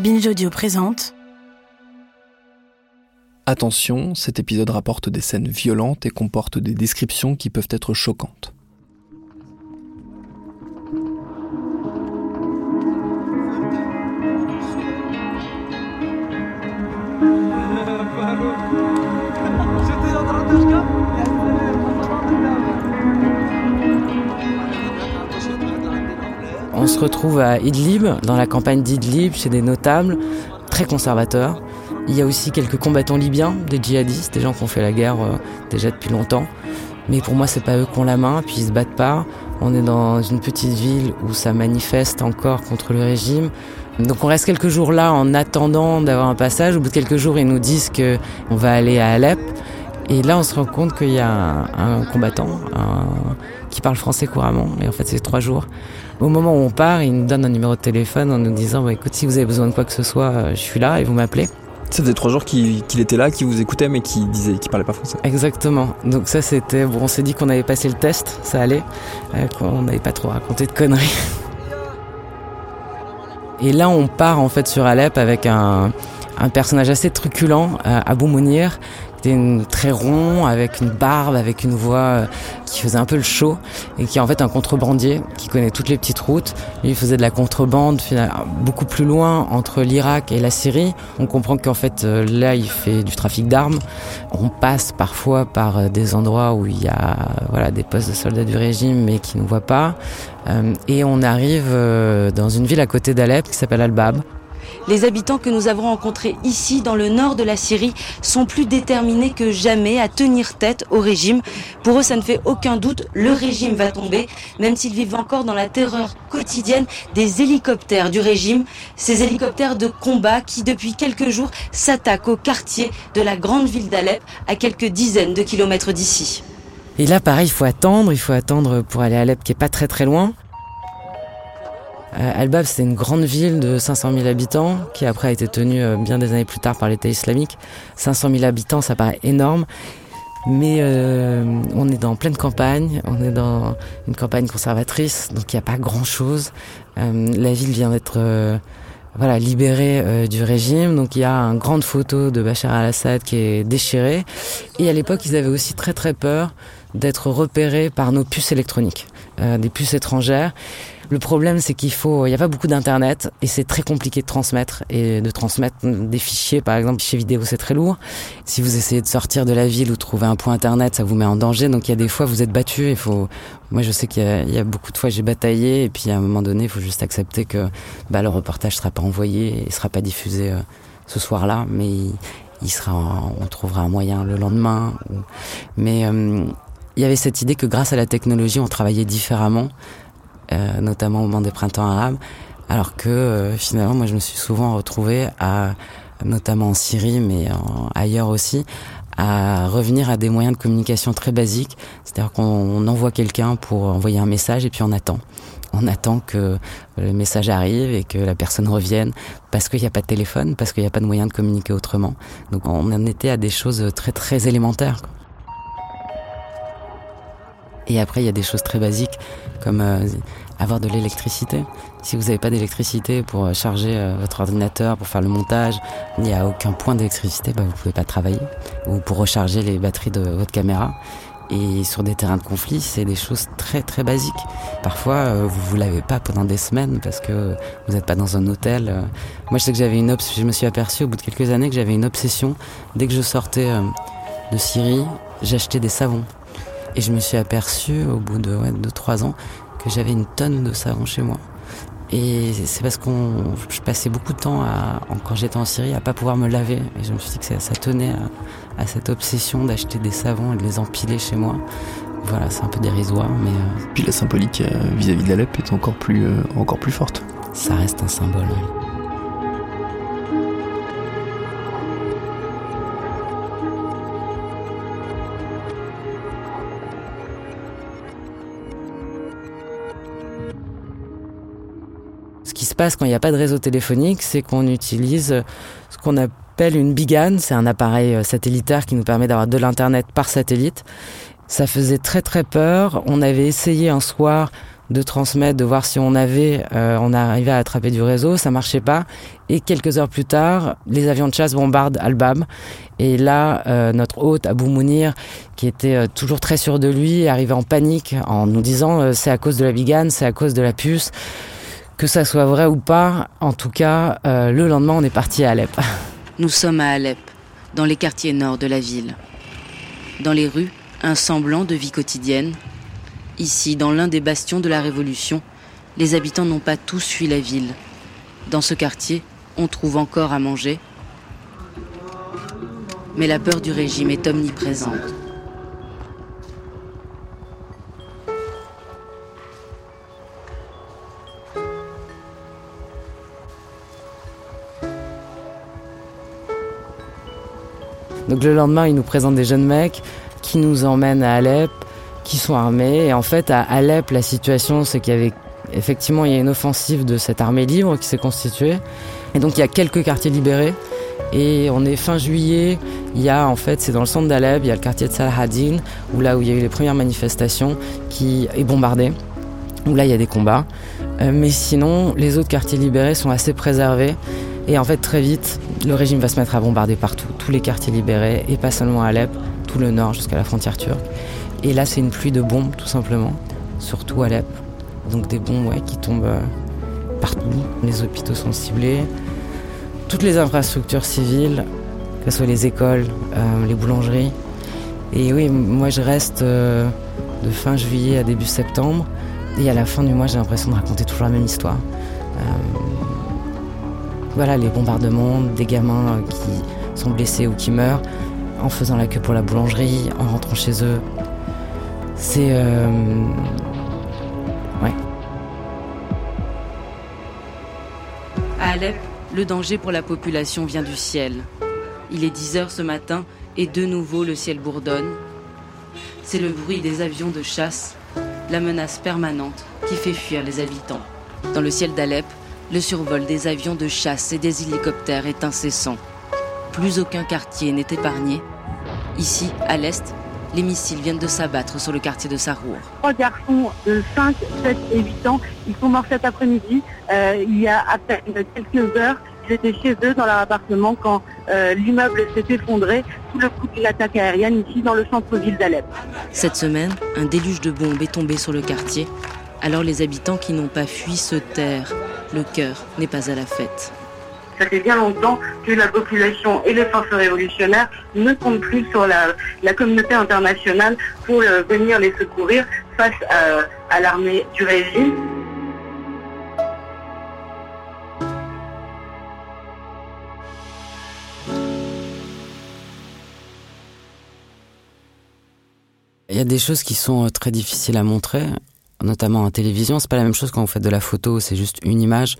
Binge Audio présente Attention, cet épisode rapporte des scènes violentes et comporte des descriptions qui peuvent être choquantes. Se retrouve à Idlib, dans la campagne d'Idlib, chez des notables, très conservateurs. Il y a aussi quelques combattants libyens, des djihadistes, des gens qui ont fait la guerre euh, déjà depuis longtemps. Mais pour moi, c'est pas eux qui ont la main, puis ils se battent pas. On est dans une petite ville où ça manifeste encore contre le régime. Donc on reste quelques jours là en attendant d'avoir un passage. Au bout de quelques jours, ils nous disent que on va aller à Alep. Et là, on se rend compte qu'il y a un, combattant qui parle français couramment. Et en fait, c'est trois jours. Au moment où on part, il nous donne un numéro de téléphone en nous disant bah, écoute, si vous avez besoin de quoi que ce soit, euh, je suis là et vous m'appelez. Ça faisait trois jours qu'il qu'il était là, qu'il vous écoutait, mais qui disait, qui parlait pas français. Exactement. Donc ça, c'était bon. On s'est dit qu'on avait passé le test, ça allait, euh, qu'on n'avait pas trop raconté de conneries. Et là, on part en fait sur Alep avec un, un personnage assez truculent, euh, Abou Mounir, qui était très rond, avec une barbe, avec une voix euh, qui faisait un peu le show, et qui est en fait un contrebandier, qui connaît toutes les petites routes. Lui, il faisait de la contrebande beaucoup plus loin, entre l'Irak et la Syrie. On comprend qu'en fait, euh, là, il fait du trafic d'armes. On passe parfois par des endroits où il y a voilà, des postes de soldats du régime, mais qui ne voient pas. Et on arrive dans une ville à côté d'Alep qui s'appelle Al-Bab. Les habitants que nous avons rencontrés ici, dans le nord de la Syrie, sont plus déterminés que jamais à tenir tête au régime. Pour eux, ça ne fait aucun doute, le régime va tomber, même s'ils vivent encore dans la terreur quotidienne des hélicoptères du régime, ces hélicoptères de combat qui, depuis quelques jours, s'attaquent au quartier de la grande ville d'Alep, à quelques dizaines de kilomètres d'ici. Et là, pareil, il faut attendre, il faut attendre pour aller à Alep, qui est pas très très loin. Euh, Al-Bab, c'est une grande ville de 500 000 habitants, qui après a été tenue euh, bien des années plus tard par l'État islamique. 500 000 habitants, ça paraît énorme. Mais euh, on est dans pleine campagne, on est dans une campagne conservatrice, donc il n'y a pas grand-chose. Euh, la ville vient d'être euh, voilà, libérée euh, du régime, donc il y a une grande photo de Bachar al-Assad qui est déchirée. Et à l'époque, ils avaient aussi très très peur d'être repérés par nos puces électroniques, euh, des puces étrangères. Le problème, c'est qu'il faut, il n'y a pas beaucoup d'internet et c'est très compliqué de transmettre et de transmettre des fichiers, par exemple, fichiers vidéo, c'est très lourd. Si vous essayez de sortir de la ville ou trouver un point internet, ça vous met en danger. Donc il y a des fois, vous êtes battu. Il faut, moi, je sais qu'il y, a- beaucoup de fois, j'ai bataillé et puis à un moment donné, il faut juste accepter que bah, le reportage sera pas envoyé, il sera pas diffusé euh, ce soir-là, mais il, sera, on trouvera un moyen le lendemain. Mais euh, il y avait cette idée que grâce à la technologie, on travaillait différemment euh, notamment au moment des printemps arabes, alors que euh, finalement, moi, je me suis souvent retrouvé à, notamment en Syrie, mais ailleurs aussi, à revenir à des moyens de communication très basiques, c'est-à-dire qu'on on envoie quelqu'un pour envoyer un message et puis on attend. On attend que le message arrive et que la personne revienne parce qu'il n'y a pas de téléphone, parce qu'il n'y a pas de moyen de communiquer autrement. Donc on en était à des choses très élémentaires. Et après, il y a des choses très basiques comme euh, avoir de l'électricité. Si vous n'avez pas d'électricité pour euh, charger euh, votre ordinateur, pour faire le montage, il n'y a aucun point d'électricité, bah, vous pouvez pas travailler. Ou pour recharger les batteries de votre caméra. Et sur des terrains de conflit, c'est des choses très très basiques. Parfois, vous vous l'avez pas pendant des semaines parce que vous n'êtes pas dans un hôtel. Moi, je sais que j'avais une obs je me suis aperçu au bout de quelques années que j'avais une obsession. Dès que je sortais de Syrie, j'achetais des savons. Et je me suis aperçu au bout de ouais, 2-3 ans que j'avais une tonne de savon chez moi. Et c'est parce qu'on, je passais beaucoup de temps à, quand j'étais en Syrie à pas pouvoir me laver. Et je me suis dit que ça, ça tenait à, à cette obsession d'acheter des savons et de les empiler chez moi. voilà, c'est un peu dérisoire, mais. Puis la symbolique vis-à-vis de l'Alep est encore plus, encore plus forte. Ça reste un symbole. Ce quand il n'y a pas de réseau téléphonique, c'est qu'on utilise ce qu'on appelle une bigane. C'est un appareil euh, satellitaire qui nous permet d'avoir de l'Internet par satellite. Ça faisait très très peur. On avait essayé un soir de transmettre, de voir si on avait, euh, on arrivait à attraper du réseau, ça marchait pas. Et quelques heures plus tard, les avions de chasse bombardent Albam. Et là, euh, notre hôte Abou Mounir, qui était toujours très sûr de lui, arrivait en panique en nous disant c'est à cause de la bigane, c'est à cause de la puce. Que ça soit vrai ou pas, en tout cas, euh, le lendemain, on est parti à Alep. Nous sommes à Alep, dans les quartiers nord de la ville. Dans les rues, un semblant de vie quotidienne. Ici, dans l'un des bastions de la Révolution, les habitants n'ont pas tous fui la ville. Dans ce quartier, on trouve encore à manger. Mais la peur du régime est omniprésente. Donc le lendemain, ils nous présentent des jeunes mecs qui nous emmènent à Alep, qui sont armés. Et en fait, à Alep, la situation, c'est qu'il y avait effectivement il y a une offensive de cette armée libre qui s'est constituée. Et donc il y a quelques quartiers libérés. Et on est fin juillet, il y a en fait, c'est dans le centre d'Alep, il y a le quartier de Salahadin, où là où il y a eu les premières manifestations, qui est bombardé, où là il y a des combats. Euh, mais sinon, les autres quartiers libérés sont assez préservés. Et en fait, très vite, le régime va se mettre à bombarder partout, tous les quartiers libérés, et pas seulement Alep, tout le nord jusqu'à la frontière turque. Et là, c'est une pluie de bombes, tout simplement, surtout Alep. Donc des bombes qui tombent euh, partout. Les hôpitaux sont ciblés. Toutes les infrastructures civiles, que ce soit les écoles, euh, les boulangeries. Et oui, moi je reste euh, de fin juillet à début septembre. Et à la fin du mois, j'ai l'impression de raconter toujours la même histoire. Voilà, les bombardements, des gamins qui sont blessés ou qui meurent en faisant la queue pour la boulangerie, en rentrant chez eux. C'est. Euh... Ouais. À Alep, le danger pour la population vient du ciel. Il est 10 heures ce matin et de nouveau le ciel bourdonne. C'est le bruit des avions de chasse, la menace permanente qui fait fuir les habitants. Dans le ciel d'Alep, le survol des avions de chasse et des hélicoptères est incessant. Plus aucun quartier n'est épargné. Ici, à l'est, les missiles viennent de s'abattre sur le quartier de Sarour. Trois garçons de 5, 7 et 8 ans, ils sont morts cet après-midi. Euh, il y a à peine quelques heures, ils étaient chez eux dans leur appartement quand euh, l'immeuble s'est effondré sous le coup d'une attaque aérienne ici dans le centre-ville d'Alep. Cette semaine, un déluge de bombes est tombé sur le quartier. Alors les habitants qui n'ont pas fui se terrent le cœur n'est pas à la fête. Ça fait bien longtemps que la population et les forces révolutionnaires ne comptent plus sur la, communauté internationale pour euh, venir les secourir face à, l'armée du régime. Il y a des choses qui sont euh, très difficiles à montrer notamment en télévision, c'est pas la même chose quand vous faites de la photo, c'est juste une image.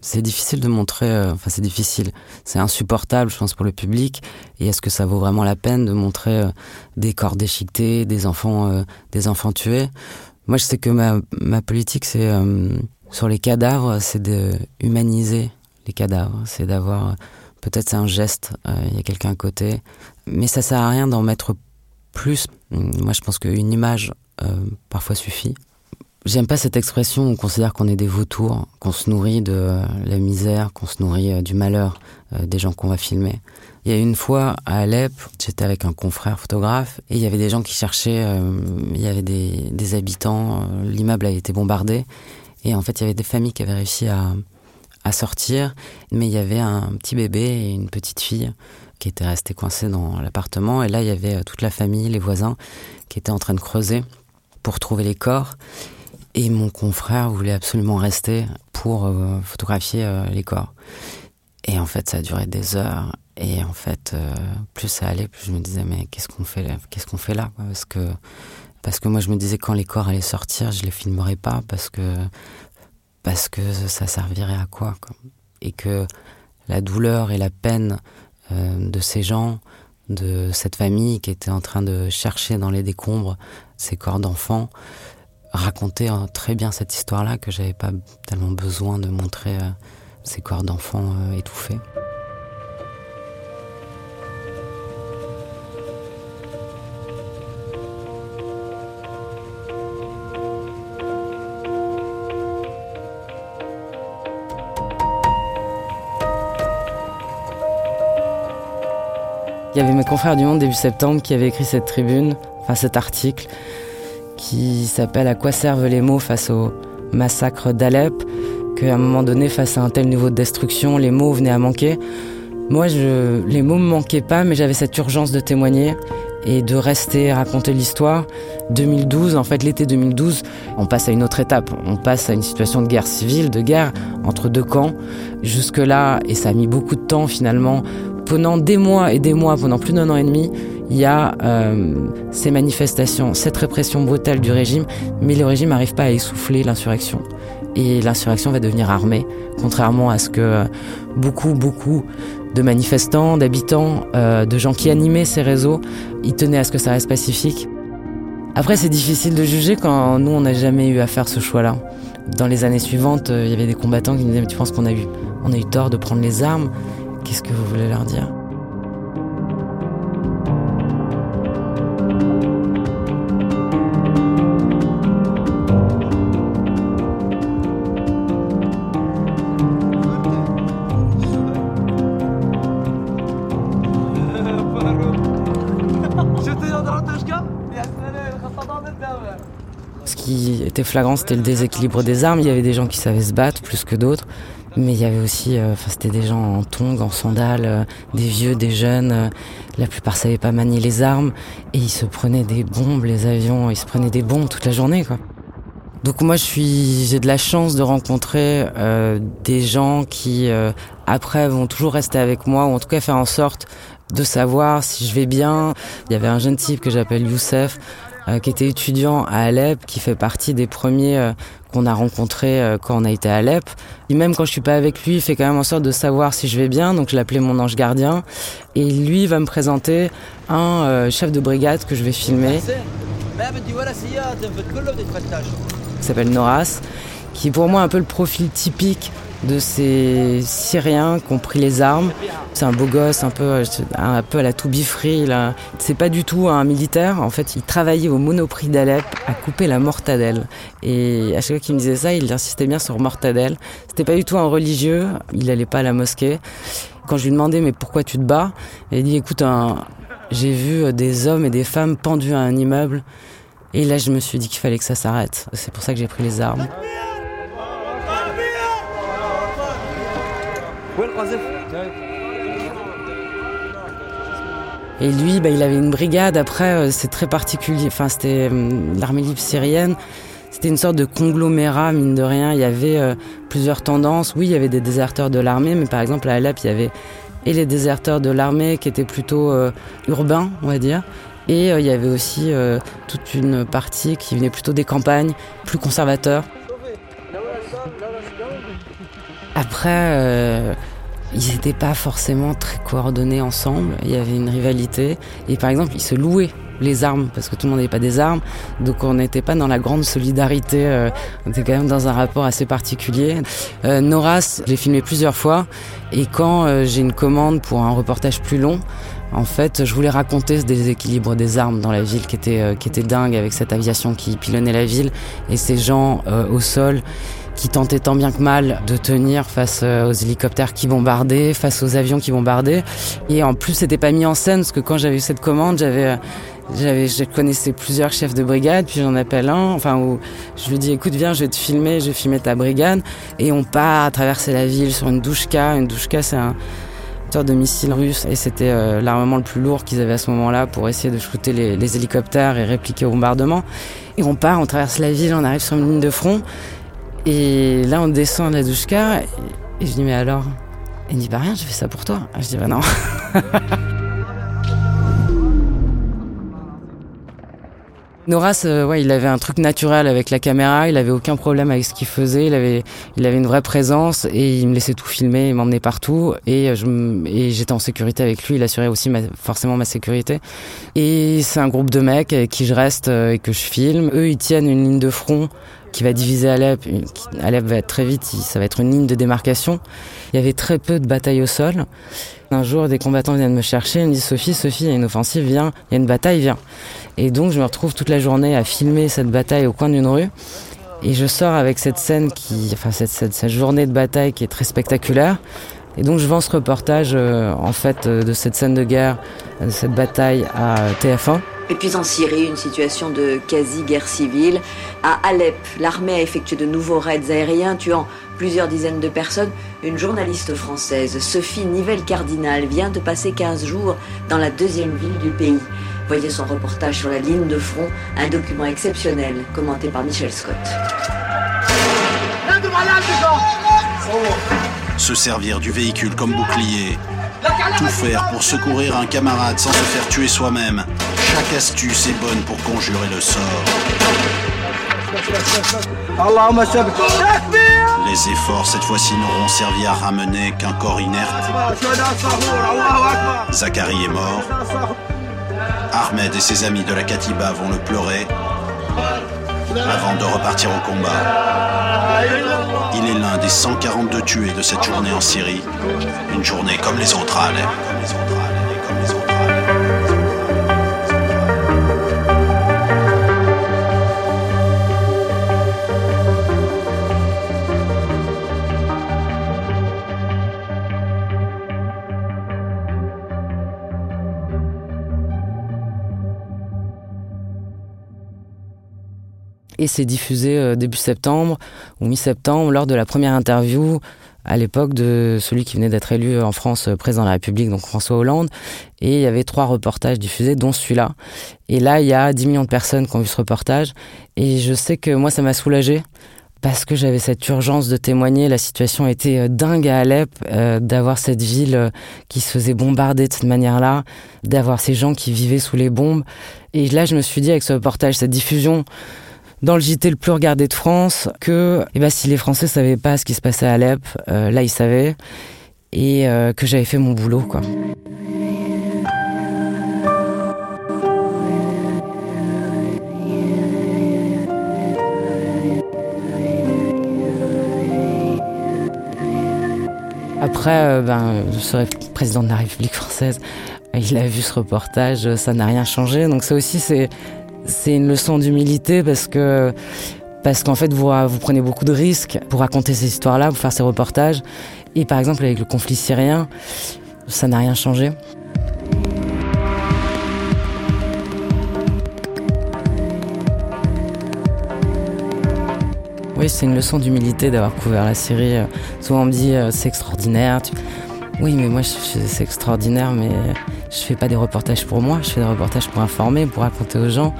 C'est difficile de montrer, euh, enfin c'est difficile, c'est insupportable, je pense, pour le public. Et est-ce que ça vaut vraiment la peine de montrer euh, des corps déchiquetés, des enfants, euh, des enfants tués? Moi, je sais que ma, politique, c'est sur les cadavres, c'est de humaniser les cadavres, c'est d'avoir, peut-être c'est un geste, il y a quelqu'un à côté, mais ça sert à rien d'en mettre plus. Moi, je pense qu'une image parfois suffit. J'aime pas cette expression où on considère qu'on est des vautours, qu'on se nourrit de la misère, qu'on se nourrit euh, du malheur euh, des gens qu'on va filmer. Il y a une fois à Alep, j'étais avec un confrère photographe et il y avait des gens qui cherchaient, euh, il y avait des, habitants, l'immeuble a été bombardé et en fait il y avait des familles qui avaient réussi à, à sortir, mais il y avait un petit bébé et une petite fille qui étaient restés coincés dans l'appartement et là il y avait toute la famille, les voisins qui étaient en train de creuser pour trouver les corps. Et mon confrère voulait absolument rester pour euh, photographier euh, les corps. Et en fait, ça a duré des heures. Et en fait, euh, plus ça allait, plus je me disais, mais qu'est-ce qu'on fait là? Qu'est-ce qu'on fait là? Parce que Parce que moi, je me disais quand les corps allaient sortir, je les filmerais pas parce que parce que ça servirait à quoi, Et que la douleur et la peine de ces gens, de cette famille qui était en train de chercher dans les décombres ces corps d'enfants, racontaient hein, très bien cette histoire-là que j'avais pas tellement besoin de montrer euh, ces corps d'enfants euh, étouffés. Il y avait mes confrères du Monde début septembre qui avaient écrit cette tribune, enfin cet article, qui s'appelle À quoi servent les mots face au massacre d'Alep Qu'à un moment donné, face à un tel niveau de destruction, les mots venaient à manquer. Moi, je, les mots me manquaient pas, mais j'avais cette urgence de témoigner et de rester raconter l'histoire. 2012, en fait, l'été 2012, on passe à une autre étape. On passe à une situation de guerre civile, de guerre entre deux camps. Jusque-là, et ça a mis beaucoup de temps finalement pendant des mois et des mois, pendant plus d'un an et demi, il y a euh, ces manifestations, cette répression brutale du régime, mais le régime n'arrive pas à essouffler l'insurrection. Et l'insurrection va devenir armée, contrairement à ce que beaucoup, beaucoup de manifestants, d'habitants, euh, de gens qui animaient ces réseaux, ils tenaient à ce que ça reste pacifique. Après, c'est difficile de juger quand nous, on n'a jamais eu à faire ce choix-là. Dans les années suivantes, euh, il y avait des combattants qui nous disaient, tu penses qu'on a eu, on a eu tort de prendre les armes? Qu'est-ce que vous voulez leur dire? Ce qui était flagrant, c'était le déséquilibre des armes. Il y avait des gens qui savaient se battre plus que d'autres. Mais il y avait aussi, euh, c'était des gens en tongs, en sandales, euh, des vieux, des jeunes. Euh, la plupart savaient pas manier les armes et ils se prenaient des bombes, les avions, ils se prenaient des bombes toute la journée, quoi. Donc moi je suis, j'ai de la chance de rencontrer des gens qui après vont toujours rester avec moi ou en tout cas faire en sorte de savoir si je vais bien. Il y avait un jeune type que j'appelle Youssef. Qui était étudiant à Alep, qui fait partie des premiers qu'on a rencontré euh, quand on a été à Alep. Et même quand je suis pas avec lui, il fait quand même en sorte de savoir si je vais bien. Donc je l'appelais mon ange gardien. Et lui va me présenter un euh, chef de brigade que je vais filmer. Il s'appelle Noras, qui est pour moi un peu le profil typique de ces Syriens qui ont pris les armes. C'est un beau gosse, un peu, à la Toubi Free. C'est pas du tout un militaire. En fait, il travaillait au Monoprix d'Alep à couper la mortadelle. Et à chaque fois qu'il me disait ça, il insistait bien sur mortadelle. C'était pas du tout un religieux. Il allait pas à la mosquée. Quand je lui demandais mais pourquoi tu te bats, il dit écoute, j'ai vu des hommes et des femmes pendus à un immeuble. Et là, je me suis dit qu'il fallait que ça s'arrête. C'est pour ça que j'ai pris les armes. Et lui, bah, il avait une brigade. Après, euh, c'est très particulier. Enfin, c'était euh, l'armée libre syrienne. C'était une sorte de conglomérat, mine de rien. Il y avait euh, plusieurs tendances. Oui, il y avait des déserteurs de l'armée, mais par exemple, à Alep, il y avait et les déserteurs de l'armée qui étaient plutôt urbains, on va dire. Et il y avait aussi toute une partie qui venait plutôt des campagnes, plus conservateurs. Après, ils n'étaient pas forcément très coordonnés ensemble. Il y avait une rivalité. Et par exemple, ils se louaient les armes parce que tout le monde n'avait pas des armes. Donc on n'était pas dans la grande solidarité. Euh, on était quand même dans un rapport assez particulier. Euh, Noras, j'ai filmé plusieurs fois. Et quand euh, j'ai une commande pour un reportage plus long, en fait, je voulais raconter ce déséquilibre des armes dans la ville qui était, euh, qui était dingue avec cette aviation qui pilonnait la ville et ces gens au sol qui tentait tant bien que mal de tenir face euh, aux hélicoptères qui bombardaient, face aux avions qui bombardaient. Et en plus, c'était pas mis en scène parce que quand j'avais eu cette commande, j'avais euh, j'avais je connaissais plusieurs chefs de brigade puis j'en appelle un. Enfin où je lui dis écoute viens je vais te filmer je vais filmer ta brigade. Et on part à traverser la ville sur une douchka une douchka c'est un sorte de missile russe. Et c'était euh, l'armement le plus lourd qu'ils avaient à ce moment-là pour essayer de shooter les hélicoptères et répliquer au bombardement. Et on part on traverse la ville on arrive sur une ligne de front et là, on descend à la douchka et, je dis, mais alors Il me dit, bah rien, je fais ça pour toi. Je dis, bah non. Noras, ouais, il avait un truc naturel avec la caméra, il avait aucun problème avec ce qu'il faisait, il avait, il avait une vraie présence et il me laissait tout filmer, il m'emmenait partout et je, et j'étais en sécurité avec lui, il assurait aussi forcément ma sécurité. Et c'est un groupe de mecs avec qui je reste euh, et que je filme. Eux, ils tiennent une ligne de front qui va diviser Alep. Alep va être très vite, ça va être une ligne de démarcation. Il y avait très peu de batailles au sol. Un jour, des combattants viennent me chercher, ils me disent Sophie, Sophie, il y a une offensive, viens, il y a une bataille, viens. Et donc je me retrouve toute la journée à filmer cette bataille au coin d'une rue. Et je sors avec cette scène qui, enfin cette, journée de bataille qui est très spectaculaire. Et donc je vends ce reportage euh, en fait euh, de cette scène de guerre, de cette bataille à TF1. Et puis en Syrie, une situation de quasi-guerre civile. À Alep, l'armée a effectué de nouveaux raids aériens tuant plusieurs dizaines de personnes. Une journaliste française, Sophie Nivelle-Cardinal, vient de passer 15 jours dans la deuxième ville du pays. Voyez son reportage sur la ligne de front, un document exceptionnel commenté par Michel Scott. Se servir du véhicule comme bouclier, tout faire pour secourir un camarade sans se faire tuer soi-même. Chaque astuce est bonne pour conjurer le sort. Les efforts cette fois-ci n'auront servi à ramener qu'un corps inerte. Zachary est mort. Ahmed et ses amis de la Katiba vont le pleurer avant de repartir au combat. Il est l'un des 142 tués de cette journée en Syrie. Une journée comme les autres à Alep. Et c'est diffusé euh, début septembre ou mi-septembre lors de la première interview à l'époque de celui qui venait d'être élu en France euh, président de la République, donc François Hollande. Et il y avait trois reportages diffusés, dont celui-là. Et là, il y a 10 millions de personnes qui ont vu ce reportage. Et je sais que moi, ça m'a soulagé parce que j'avais cette urgence de témoigner. La situation était euh, dingue à Alep, d'avoir cette ville qui se faisait bombarder de cette manière-là, d'avoir ces gens qui vivaient sous les bombes. Et là, je me suis dit, avec ce reportage, cette diffusion, dans le JT le plus regardé de France que eh ben, si les Français savaient pas ce qui se passait à Alep, euh, là ils savaient et euh, que j'avais fait mon boulot quoi. Après, euh, ben, je président de la République française. Il a vu ce reportage, ça n'a rien changé. Donc ça aussi, c'est c'est une leçon d'humilité parce que parce qu'en fait vous, vous prenez beaucoup de risques pour raconter ces histoires-là, pour faire ces reportages. Et par exemple avec le conflit syrien, ça n'a rien changé. Oui, c'est une leçon d'humilité d'avoir couvert la Syrie. Souvent on me dit euh, c'est extraordinaire. Oui, mais moi c'est extraordinaire, mais je fais pas des reportages pour moi, je fais des reportages pour informer, pour raconter aux gens.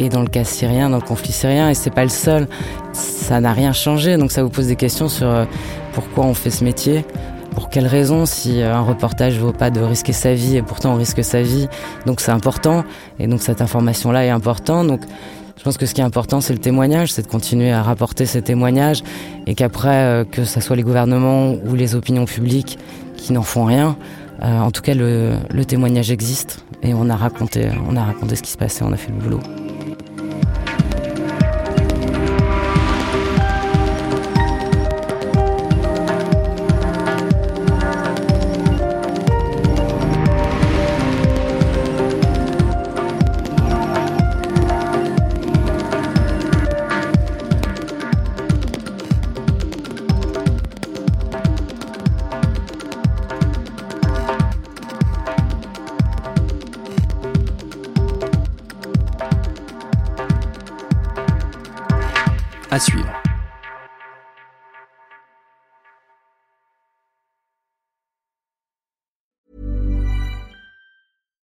Et dans le cas syrien, dans le conflit syrien, et c'est pas le seul, ça n'a rien changé. Donc ça vous pose des questions sur euh, pourquoi on fait ce métier, pour quelles raisons, si euh, un reportage vaut pas de risquer sa vie et pourtant on risque sa vie. Donc c'est important, et donc cette information-là est importante. Donc je pense que ce qui est important, c'est le témoignage, c'est de continuer à rapporter ces témoignages et qu'après, euh, que ce soit les gouvernements ou les opinions publiques qui n'en font rien, euh, en tout cas, le, le, témoignage existe et on a raconté, on a raconté ce qui se passait, on a fait le boulot.